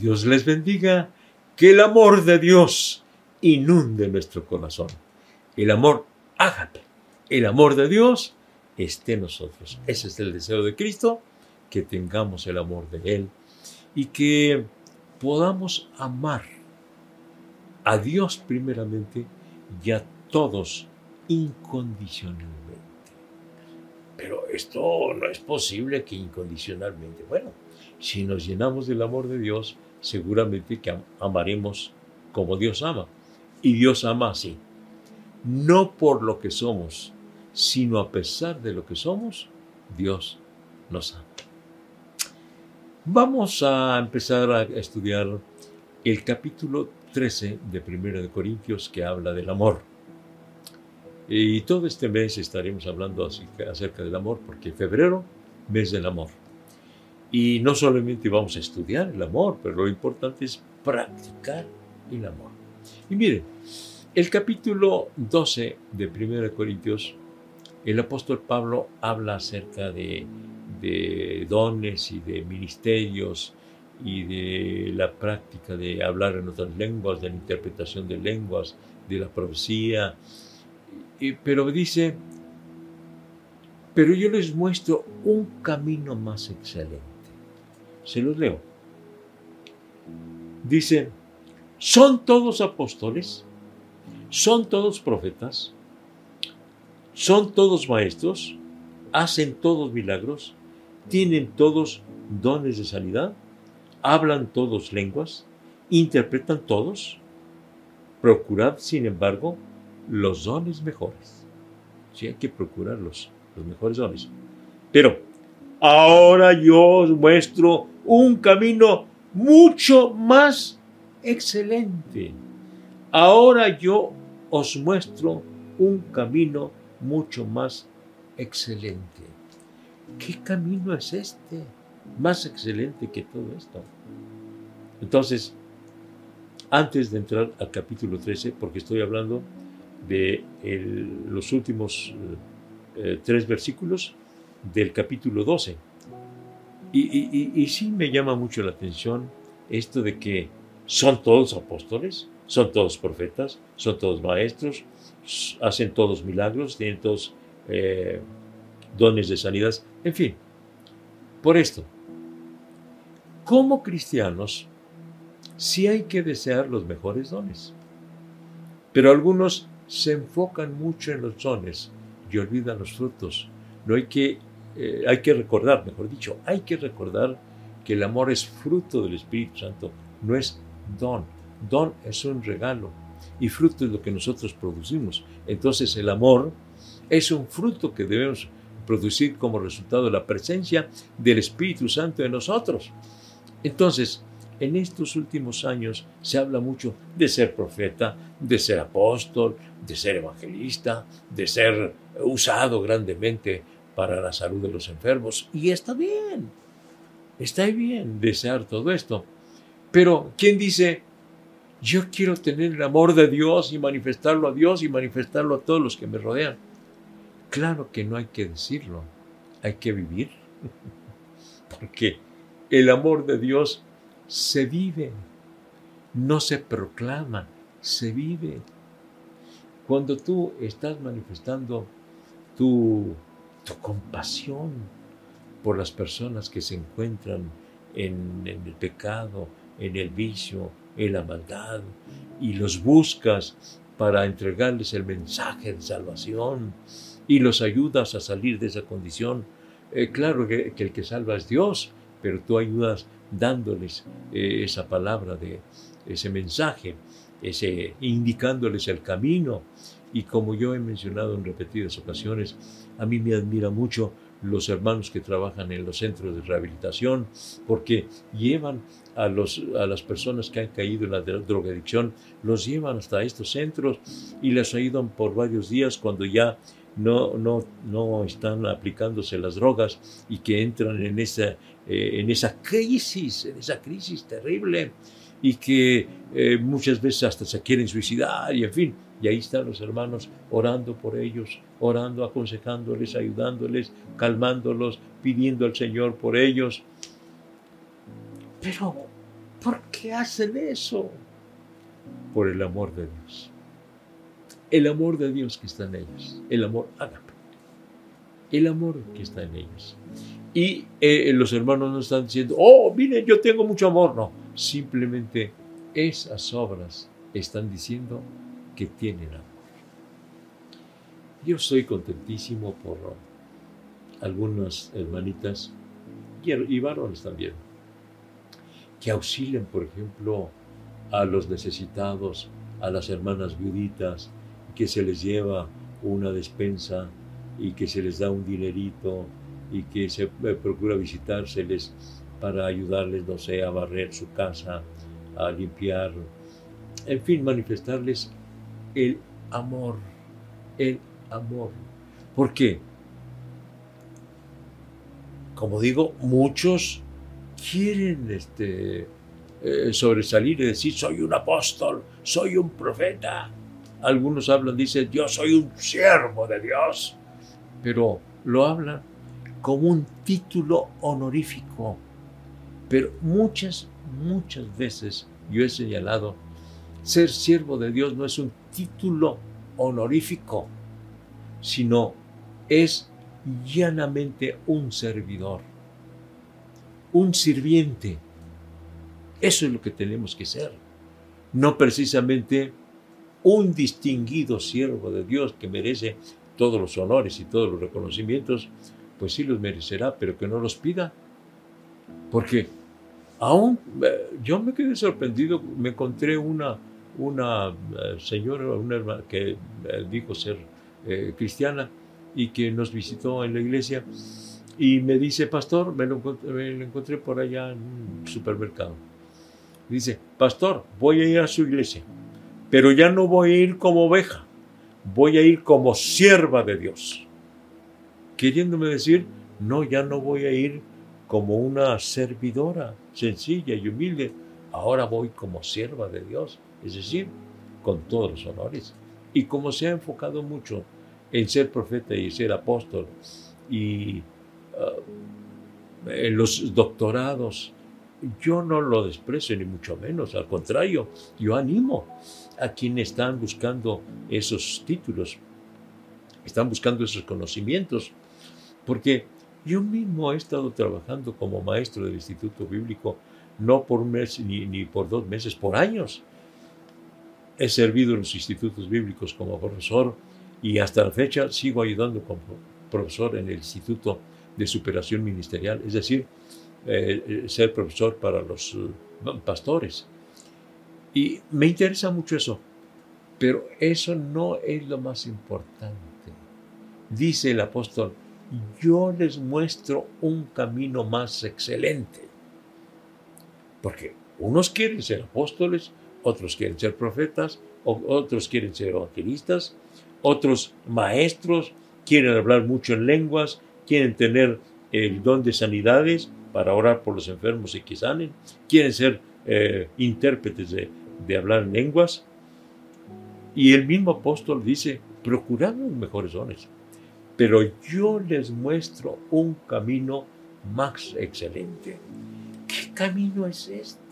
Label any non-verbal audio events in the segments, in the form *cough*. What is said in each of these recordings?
Dios les bendiga, que el amor de Dios inunde nuestro corazón. El amor ágape, el amor de Dios esté en nosotros. Ese es el deseo de Cristo, que tengamos el amor de Él y que podamos amar a Dios primeramente y a todos incondicionalmente. Pero esto no es posible que incondicionalmente. Bueno, si nos llenamos del amor de Dios, seguramente que amaremos como Dios ama. Y Dios ama así. No por lo que somos, sino a pesar de lo que somos, Dios nos ama. Vamos a empezar a estudiar el capítulo 13 de 1 de Corintios que habla del amor. Y todo este mes estaremos hablando acerca del amor, porque febrero, mes del amor. Y no solamente vamos a estudiar el amor, pero lo importante es practicar el amor. Y miren, el capítulo 12 de 1 de Corintios, el apóstol Pablo habla acerca de, de dones y de ministerios y de la práctica de hablar en otras lenguas, de la interpretación de lenguas, de la profecía, pero dice, pero yo les muestro un camino más excelente. Se los leo. Dice, ¿son todos apóstoles? ¿Son todos profetas? ¿Son todos maestros? ¿Hacen todos milagros? ¿Tienen todos dones de sanidad? ¿Hablan todos lenguas? ¿Interpretan todos? Procurad, sin embargo, los dones mejores. Sí, hay que procurar los, mejores dones. Pero ahora yo os muestro un camino mucho más excelente. Ahora yo os muestro un camino mucho más excelente. ¿Qué camino es este? Más excelente que todo esto. Entonces, antes de entrar al capítulo 13, porque estoy hablando de los últimos eh, tres versículos del capítulo 12. Y, sí me llama mucho la atención esto de que son todos apóstoles, son todos profetas, son todos maestros, hacen todos milagros, tienen todos eh, dones de sanidad, en fin. Por esto, como cristianos, sí hay que desear los mejores dones, pero algunos se enfocan mucho en los dones y olvidan los frutos. No hay que, eh, hay que recordar, mejor dicho, hay que recordar que el amor es fruto del Espíritu Santo, no es don. Don es un regalo y fruto es lo que nosotros producimos. Entonces el amor es un fruto que debemos producir como resultado de la presencia del Espíritu Santo en nosotros. Entonces, en estos últimos años se habla mucho de ser profeta, de ser apóstol, de ser evangelista, de ser usado grandemente para la salud de los enfermos. Y está bien, está bien desear todo esto. Pero, ¿quién dice, yo quiero tener el amor de Dios y manifestarlo a Dios y manifestarlo a todos los que me rodean? Claro que no hay que decirlo, hay que vivir. *laughs* Porque el amor de Dios se vive, no se proclama, se vive. Cuando tú estás manifestando tu, compasión por las personas que se encuentran en, el pecado, en el vicio, en la maldad, y los buscas para entregarles el mensaje de salvación y los ayudas a salir de esa condición. Eh, claro que, que, el que salva es Dios, pero tú ayudas dándoles eh, esa palabra de ese mensaje ese, indicándoles el camino. Y como yo he mencionado en repetidas ocasiones, a mí me admira mucho los hermanos que trabajan en los centros de rehabilitación, porque llevan a, los, a las personas que han caído en la drogadicción, los llevan hasta estos centros y les ayudan por varios días cuando ya no, no, no están aplicándose las drogas y que entran en esa, eh, en esa crisis, en esa crisis terrible y que eh, muchas veces hasta se quieren suicidar y en fin, y ahí están los hermanos orando por ellos, orando, aconsejándoles, ayudándoles, calmándolos, pidiendo al Señor por ellos. Pero ¿Por qué hacen eso? Por el amor de Dios. El amor de Dios que está en ellos. El amor ágape. El amor que está en ellos. Y eh, los hermanos no están diciendo, oh, miren, yo tengo mucho amor. No, simplemente esas obras están diciendo que tienen amor. Yo estoy contentísimo por algunas hermanitas y varones también, que auxilian, por ejemplo, a los necesitados, a las hermanas viuditas, que se les lleva una despensa y que se les da un dinerito y que se eh, procura visitárseles para ayudarles, no sé, a barrer su casa, a limpiar, en fin, manifestarles el amor, el amor. ¿Por qué? Como digo, muchos quieren este, eh, sobresalir y decir, soy un apóstol, soy un profeta. Algunos hablan, dicen, yo soy un siervo de Dios, pero lo hablan como un título honorífico. Pero muchas, muchas veces yo he señalado, ser siervo de Dios no es un título honorífico, sino es llanamente un servidor, un sirviente. Eso es lo que tenemos que ser, no precisamente un distinguido siervo de Dios que merece todos los honores y todos los reconocimientos, pues sí los merecerá, pero que no los pida. Porque aún eh, yo me quedé sorprendido, me encontré una, una eh, señora, una hermana que eh, dijo ser cristiana y que nos visitó en la iglesia y me dice, pastor, me lo, encontré, me lo encontré por allá en un supermercado. Dice, pastor, voy a ir a su iglesia, pero ya no voy a ir como oveja, voy a ir como sierva de Dios queriéndome decir, no, ya no voy a ir como una servidora sencilla y humilde, ahora voy como sierva de Dios, es decir, con todos los honores. Y como se ha enfocado mucho en ser profeta y ser apóstol y uh, en los doctorados, yo no lo desprecio ni mucho menos, al contrario, yo animo a quienes están buscando esos títulos, están buscando esos conocimientos, porque yo mismo he estado trabajando como maestro del Instituto Bíblico, no por un mes ni, por dos meses, por años. He servido en los institutos bíblicos como profesor y hasta la fecha sigo ayudando como profesor en el Instituto de Superación Ministerial, es decir, eh, eh, ser profesor para los eh, pastores. Y me interesa mucho eso, pero eso no es lo más importante. Dice el apóstol, yo les muestro un camino más excelente. Porque unos quieren ser apóstoles, otros quieren ser profetas, otros quieren ser evangelistas, otros maestros, quieren hablar mucho en lenguas, quieren tener el don de sanidades para orar por los enfermos y que sanen, quieren ser eh, intérpretes de, hablar en lenguas. Y el mismo apóstol dice, procurad los mejores dones pero yo les muestro un camino más excelente. ¿Qué camino es este?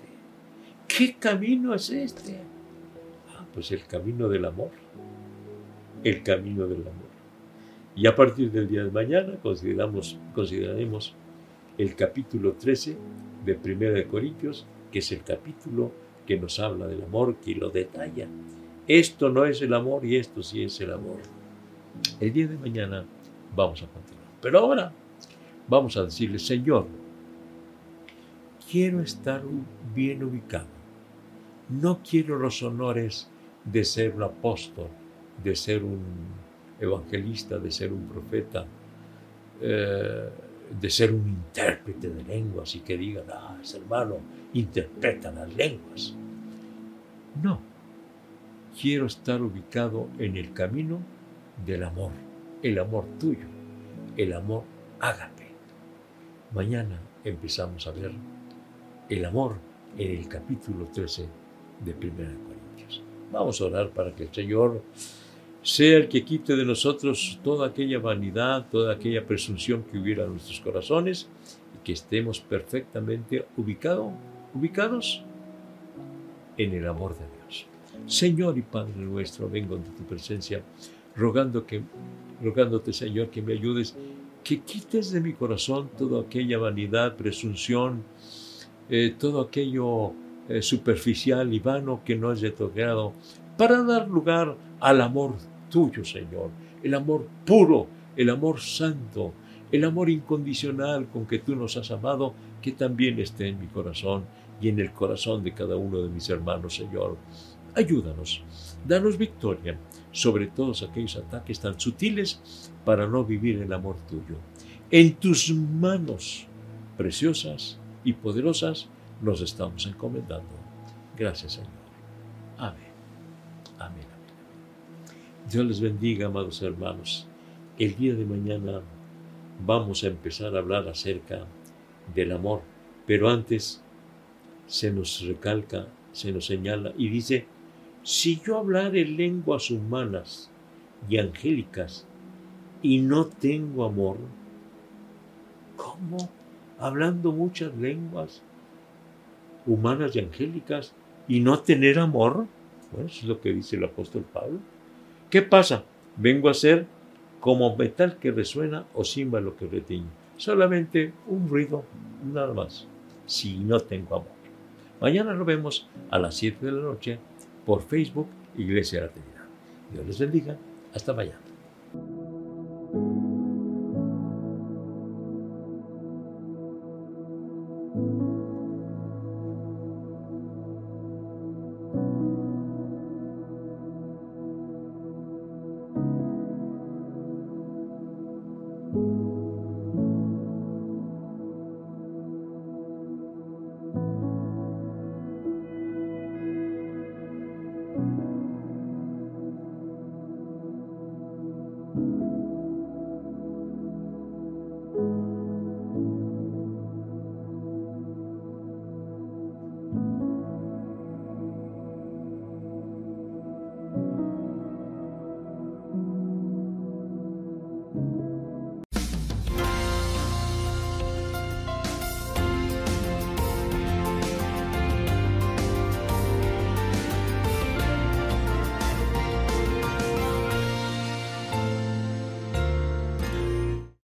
¿Qué camino es este? Ah, pues el camino del amor. El camino del amor. Y a partir del día de mañana consideramos, consideraremos el capítulo 13 de 1 de Corintios, que es el capítulo que nos habla del amor, que lo detalla. Esto no es el amor y esto sí es el amor. El día de mañana vamos a continuar. Pero ahora vamos a decirle, Señor, quiero estar bien ubicado. No quiero los honores de ser un apóstol, de ser un evangelista, de ser un profeta, eh, de ser un intérprete de lenguas y que digan, ah, hermano interpreta las lenguas. No, quiero estar ubicado en el camino del amor el amor tuyo, el amor ágape. Mañana empezamos a ver el amor en el capítulo 13 de 1 Corintios. Vamos a orar para que el Señor sea el que quite de nosotros toda aquella vanidad, toda aquella presunción que hubiera en nuestros corazones y que estemos perfectamente ubicados en el amor de Dios. Señor y Padre nuestro, vengo ante tu presencia, rogando que, rogándote, Señor, que me ayudes, que quites de mi corazón toda aquella vanidad, presunción, eh, todo aquello eh, superficial y vano que no haya tocado, para dar lugar al amor tuyo, Señor, el amor puro, el amor santo, el amor incondicional con que tú nos has amado, que también esté en mi corazón y en el corazón de cada uno de mis hermanos, Señor. Ayúdanos, danos victoria sobre todos aquellos ataques tan sutiles para no vivir el amor tuyo. En tus manos preciosas y poderosas nos estamos encomendando. Gracias, Señor. Amén. Amén. Amén. Dios les bendiga, amados hermanos. El día de mañana vamos a empezar a hablar acerca del amor, pero antes se nos recalca, se nos señala y dice, si yo hablare lenguas humanas y angélicas y no tengo amor, ¿cómo? Hablando muchas lenguas humanas y angélicas y no tener amor. Bueno, eso es lo que dice el apóstol Pablo. ¿Qué pasa? Vengo a ser como metal que resuena o címbalo que retiñe. Solamente un ruido, nada más, si no tengo amor. Mañana lo vemos a las 7 de la noche por Facebook Iglesia de la Trinidad. Dios les bendiga. Hasta mañana.